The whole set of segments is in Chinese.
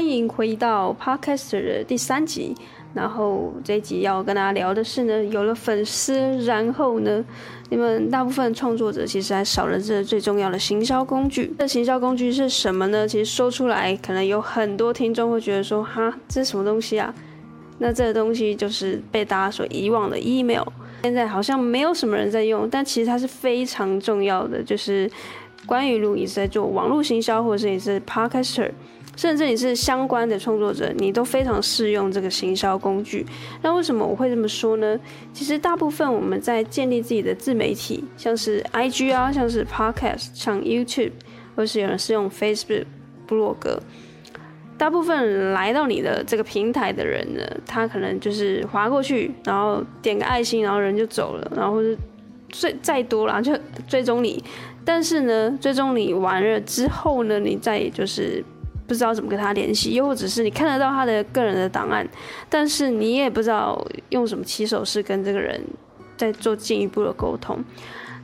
欢迎回到 Podcaster 的第三集。然后这一集要跟大家聊的是呢，有了粉丝，然后呢，你们大部分创作者其实还少了这最重要的行销工具。这行销工具是什么呢？其实说出来，可能有很多听众会觉得说，哈，这是什么东西啊？那这个东西就是被大家所遗忘的 email。现在好像没有什么人在用，但其实它是非常重要的，就是关于如果你是在做网络行销，或者是你是 Podcaster。甚至你是相关的创作者，你都非常适用这个行销工具。那为什么我会这么说呢？其实大部分我们在建立自己的自媒体，像是 IG 啊，像是 Podcast，像 YouTube，或是有人是用 Facebook、部落格。大部分来到你的这个平台的人呢，他可能就是滑过去，然后点个爱心，然后人就走了，然后是最再多了就追踪你。但是呢，追踪你完了之后呢，你再就是。不知道怎么跟他联系，又或者是你看得到他的个人的档案，但是你也不知道用什么起手式跟这个人在做进一步的沟通。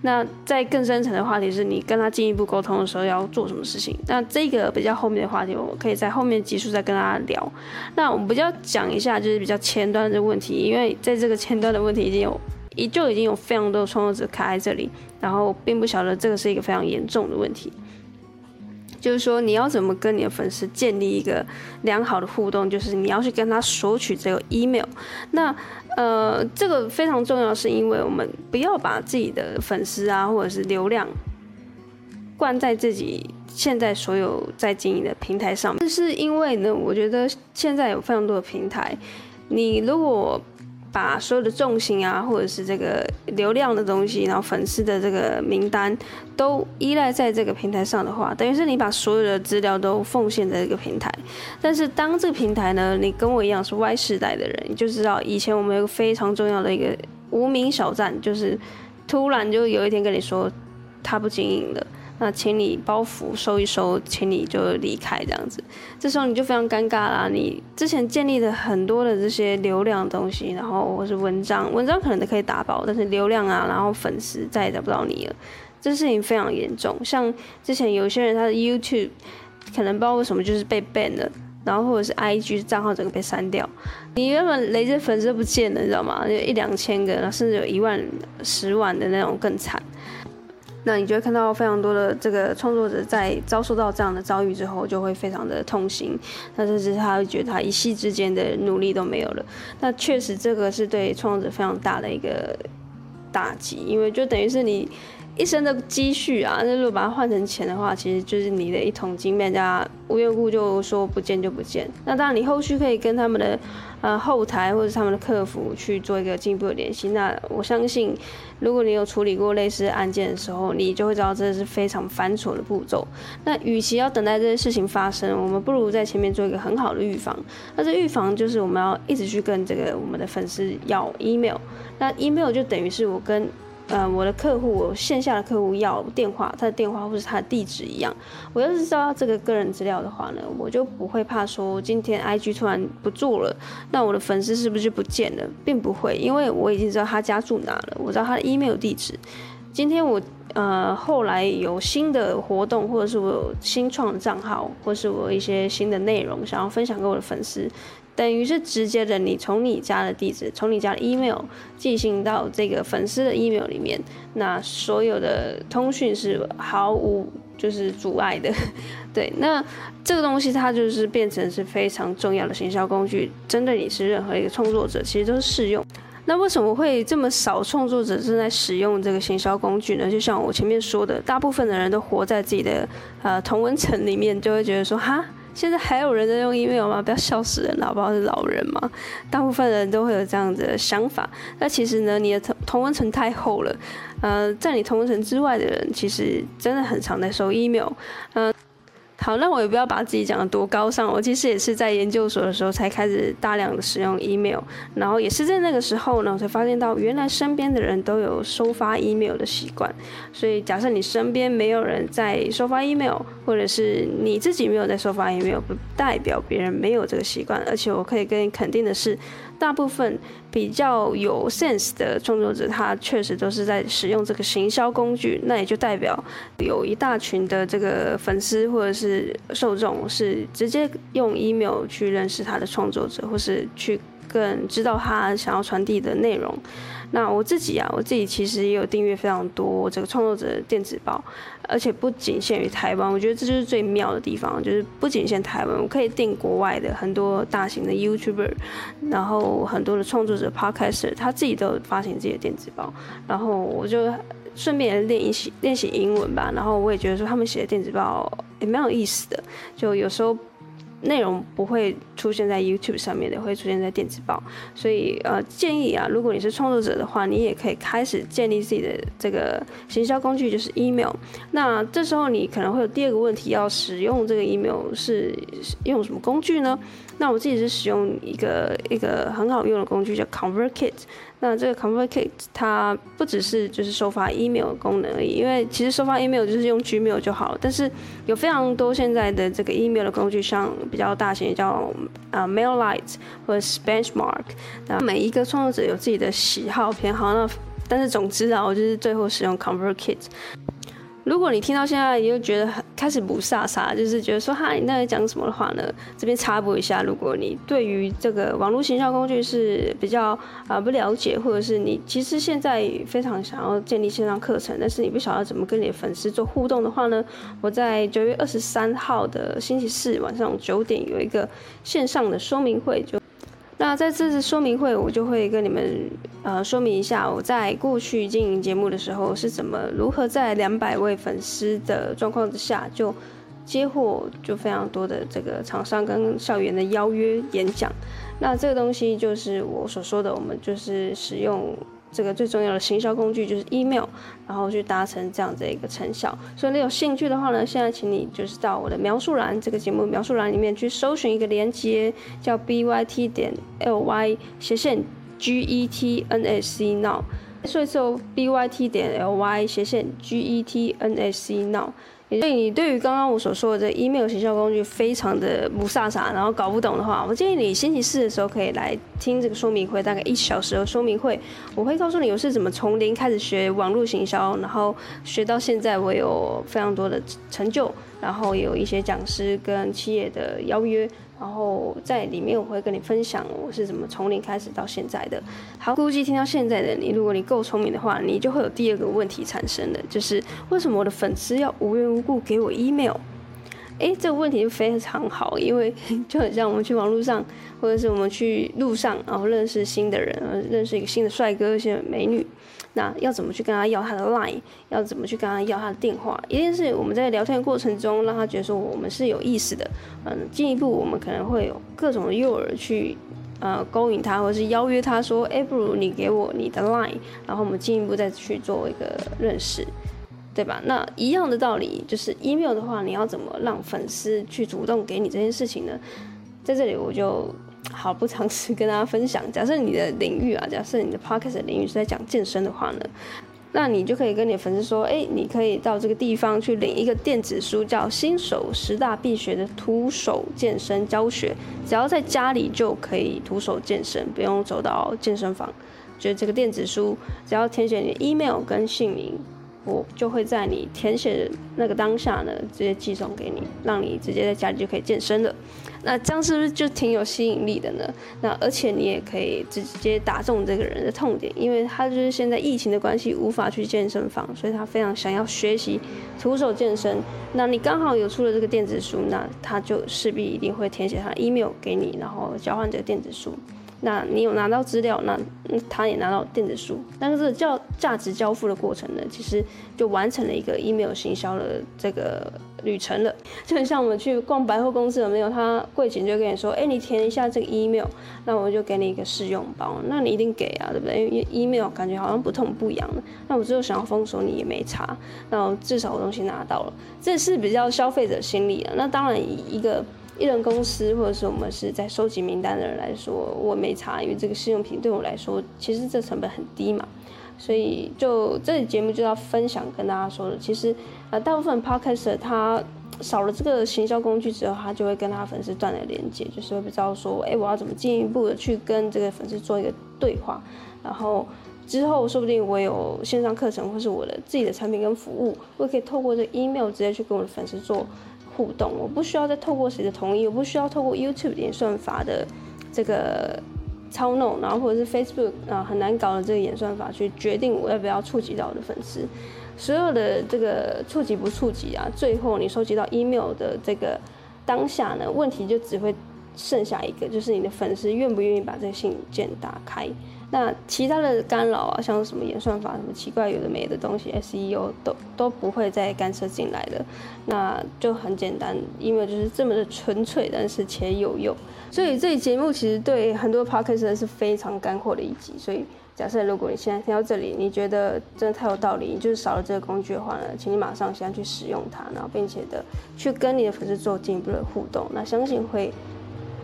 那在更深层的话题是你跟他进一步沟通的时候要做什么事情？那这个比较后面的话题，我可以在后面集数再跟大家聊。那我们比较讲一下就是比较前端的问题，因为在这个前端的问题已经有，已就已经有非常多的创作者卡在这里，然后并不晓得这个是一个非常严重的问题。就是说，你要怎么跟你的粉丝建立一个良好的互动？就是你要去跟他索取这个 email。那呃，这个非常重要，是因为我们不要把自己的粉丝啊，或者是流量灌在自己现在所有在经营的平台上面。这是因为呢，我觉得现在有非常多的平台，你如果把所有的重心啊，或者是这个流量的东西，然后粉丝的这个名单都依赖在这个平台上的话，等于是你把所有的资料都奉献在这个平台。但是当这个平台呢，你跟我一样是 Y 世代的人，你就知道以前我们有个非常重要的一个无名小站，就是突然就有一天跟你说他不经营了。那请你包袱收一收，请你就离开这样子，这时候你就非常尴尬啦。你之前建立的很多的这些流量东西，然后或是文章，文章可能都可以打包，但是流量啊，然后粉丝再也找不到你了，这事情非常严重。像之前有些人他的 YouTube 可能不知道为什么就是被 ban 了，然后或者是 IG 账号整个被删掉，你原本累积粉丝都不见了，你知道吗？就一两千个，甚至有一万、十万的那种更惨。那你就会看到非常多的这个创作者在遭受到这样的遭遇之后，就会非常的痛心。那甚至他会觉得他一夕之间的努力都没有了。那确实这个是对创作者非常大的一个打击，因为就等于是你一生的积蓄啊，那如果把它换成钱的话，其实就是你的一桶金被人家无缘无故就说不见就不见。那当然你后续可以跟他们的。呃，后台或者他们的客服去做一个进一步的联系。那我相信，如果你有处理过类似案件的时候，你就会知道这是非常繁琐的步骤。那与其要等待这些事情发生，我们不如在前面做一个很好的预防。那这预防就是我们要一直去跟这个我们的粉丝要 email。那 email 就等于是我跟。呃，我的客户，我线下的客户要电话，他的电话或是他的地址一样。我要是知道这个个人资料的话呢，我就不会怕说今天 IG 突然不做了，那我的粉丝是不是就不见了？并不会，因为我已经知道他家住哪了，我知道他的 email 地址。今天我呃后来有新的活动，或者是我有新创的账号，或是我有一些新的内容想要分享给我的粉丝。等于是直接的，你从你家的地址，从你家的 email 寄信到这个粉丝的 email 里面，那所有的通讯是毫无就是阻碍的，对，那这个东西它就是变成是非常重要的行销工具，针对你是任何一个创作者，其实都是适用。那为什么会这么少创作者正在使用这个行销工具呢？就像我前面说的，大部分的人都活在自己的呃同温层里面，就会觉得说哈。现在还有人在用 email 吗？不要笑死人了，不好是老人吗？大部分人都会有这样的想法。那其实呢，你的同同温层太厚了。呃，在你同温层之外的人，其实真的很常在收 email。嗯、好，那我也不要把自己讲得多高尚。我其实也是在研究所的时候才开始大量的使用 email，然后也是在那个时候呢，我才发现到原来身边的人都有收发 email 的习惯。所以，假设你身边没有人在收发 email，或者是你自己没有在收发 email，不代表别人没有这个习惯。而且我可以跟你肯定的是，大部分比较有 sense 的创作者，他确实都是在使用这个行销工具。那也就代表有一大群的这个粉丝或者是受众是直接用 email 去认识他的创作者，或是去更知道他想要传递的内容。那我自己啊，我自己其实也有订阅非常多这个创作者电子报，而且不仅限于台湾，我觉得这就是最妙的地方，就是不仅限台湾，我可以订国外的很多大型的 YouTuber，然后很多的创作者 Podcaster，他自己都有发行自己的电子报，然后我就顺便练一习练习英文吧，然后我也觉得说他们写的电子报也蛮有意思的，就有时候。内容不会出现在 YouTube 上面的，会出现在电子报。所以呃，建议啊，如果你是创作者的话，你也可以开始建立自己的这个行销工具，就是 email。那这时候你可能会有第二个问题，要使用这个 email 是用什么工具呢？那我自己是使用一个一个很好用的工具叫 ConvertKit。那这个 ConvertKit 它不只是就是收发 email 的功能而已，因为其实收发 email 就是用 Gmail 就好了。但是有非常多现在的这个 email 的工具，像比较大型的叫啊 MailLite 或者是 Benchmark。那每一个创作者有自己的喜好偏好，那但是总之啊，我就是最后使用 ConvertKit。如果你听到现在，你就觉得很开始不飒飒，就是觉得说哈，你那在讲什么的话呢？这边插播一下，如果你对于这个网络行销工具是比较啊、不了解，或者是你其实现在非常想要建立线上课程，但是你不晓得怎么跟你的粉丝做互动的话呢？我在九月二十三号的星期四晚上九点有一个线上的说明会，就。那在这次说明会，我就会跟你们呃说明一下，我在过去经营节目的时候是怎么如何在两百位粉丝的状况之下，就接获就非常多的这个厂商跟校园的邀约演讲。那这个东西就是我所说的，我们就是使用。这个最重要的行销工具就是 email，然后去达成这样的一个成效。所以你有兴趣的话呢，现在请你就是到我的描述栏，这个节目描述栏里面去搜寻一个连接，叫 byt 点 ly 斜线 getnsc now。所以说 byt 点 ly 斜线 getnsc now。所以你对于刚刚我所说的这 email 行销工具非常的不飒飒，然后搞不懂的话，我建议你星期四的时候可以来听这个说明会，大概一小时的说明会，我会告诉你我是怎么从零开始学网络行销，然后学到现在我有非常多的成就，然后有一些讲师跟企业的邀约。然后在里面我会跟你分享我是怎么从零开始到现在的。好，估计听到现在的你，如果你够聪明的话，你就会有第二个问题产生的，就是为什么我的粉丝要无缘无故给我 email？哎，这个问题就非常好，因为就很像我们去网络上，或者是我们去路上，然后认识新的人，认识一个新的帅哥、新的美女。那要怎么去跟他要他的 line？要怎么去跟他要他的电话？一定是我们在聊天过程中，让他觉得说我们是有意思的。嗯，进一步我们可能会有各种的诱饵去，呃，勾引他，或者是邀约他说，哎，不如你给我你的 line，然后我们进一步再去做一个认识，对吧？那一样的道理，就是 email 的话，你要怎么让粉丝去主动给你这件事情呢？在这里我就。好，不尝试跟大家分享。假设你的领域啊，假设你的 podcast 领域是在讲健身的话呢，那你就可以跟你的粉丝说，哎，你可以到这个地方去领一个电子书，叫《新手十大必学的徒手健身教学》，只要在家里就可以徒手健身，不用走到健身房。就这个电子书，只要填写你的 email 跟姓名。我就会在你填写的那个当下呢，直接寄送给你，让你直接在家里就可以健身了。那这样是不是就挺有吸引力的呢？那而且你也可以直接打中这个人的痛点，因为他就是现在疫情的关系无法去健身房，所以他非常想要学习徒手健身。那你刚好有出了这个电子书，那他就势必一定会填写他的 email 给你，然后交换这个电子书。那你有拿到资料，那他也拿到电子书，但是这个叫价值交付的过程呢，其实就完成了一个 email 行销的这个旅程了。就很像我们去逛百货公司，有没有？他柜姐就跟你说，哎，你填一下这个 email，那我就给你一个试用包，那你一定给啊，对不对？因为 email 感觉好像不痛不痒的，那我只有想要封锁你也没差，那至少我东西拿到了，这是比较消费者心理啊。那当然一个。艺人公司，或者是我们是在收集名单的人来说，我没查，因为这个试用品对我来说，其实这成本很低嘛，所以就这节目就要分享跟大家说的，其实呃大部分 Podcaster 他少了这个行销工具之后，他就会跟他粉丝断了连接，就是会不知道说，哎，我要怎么进一步的去跟这个粉丝做一个对话，然后之后说不定我有线上课程或是我的自己的产品跟服务，我可以透过这 email 直接去跟我的粉丝做互动，我不需要再透过谁的同意，我不需要透过 YouTube 演算法的这个。操弄，然后或者是 Facebook 啊，很难搞的这个演算法去决定我要不要触及到我的粉丝，所有的这个触及不触及啊，最后你收集到 email 的这个当下呢，问题就只会剩下一个，就是你的粉丝愿不愿意把这个信件打开。那其他的干扰啊，像什么演算法、什么奇怪有的没的东西，SEO 都都不会再干涉进来的。那就很简单，email 就是这么的纯粹，但是且有用。所以这期节目其实对很多 Podcast 是非常干货的一集。所以假设如果你现在听到这里，你觉得真的太有道理，你就是少了这个工具的话呢，请你马上现在去使用它，然后并且的去跟你的粉丝做进一步的互动。那相信会。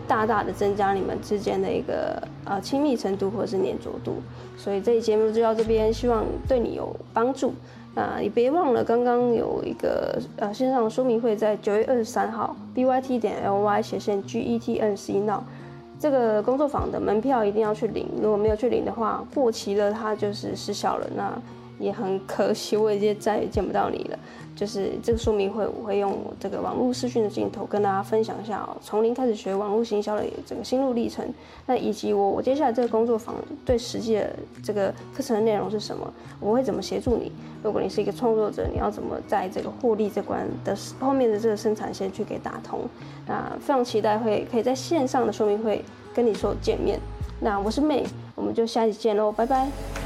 大大的增加你们之间的一个呃亲密程度或者是黏着度，所以这期节目就到这边，希望对你有帮助。那你别忘了，刚刚有一个呃线上说明会在九月二十三号，b y t 点 l y 斜线 g e t n c now 这个工作坊的门票一定要去领，如果没有去领的话，过期了它就是失效了。那也很可惜，我已经再也见不到你了。就是这个说明会，我会用这个网络视讯的镜头跟大家分享一下哦，从零开始学网络行销的整个心路历程。那以及我我接下来这个工作坊对实际的这个课程的内容是什么？我会怎么协助你？如果你是一个创作者，你要怎么在这个获利这关的后面的这个生产线去给打通？那非常期待会可以在线上的说明会跟你说见面。那我是 May，我们就下期见喽，拜拜。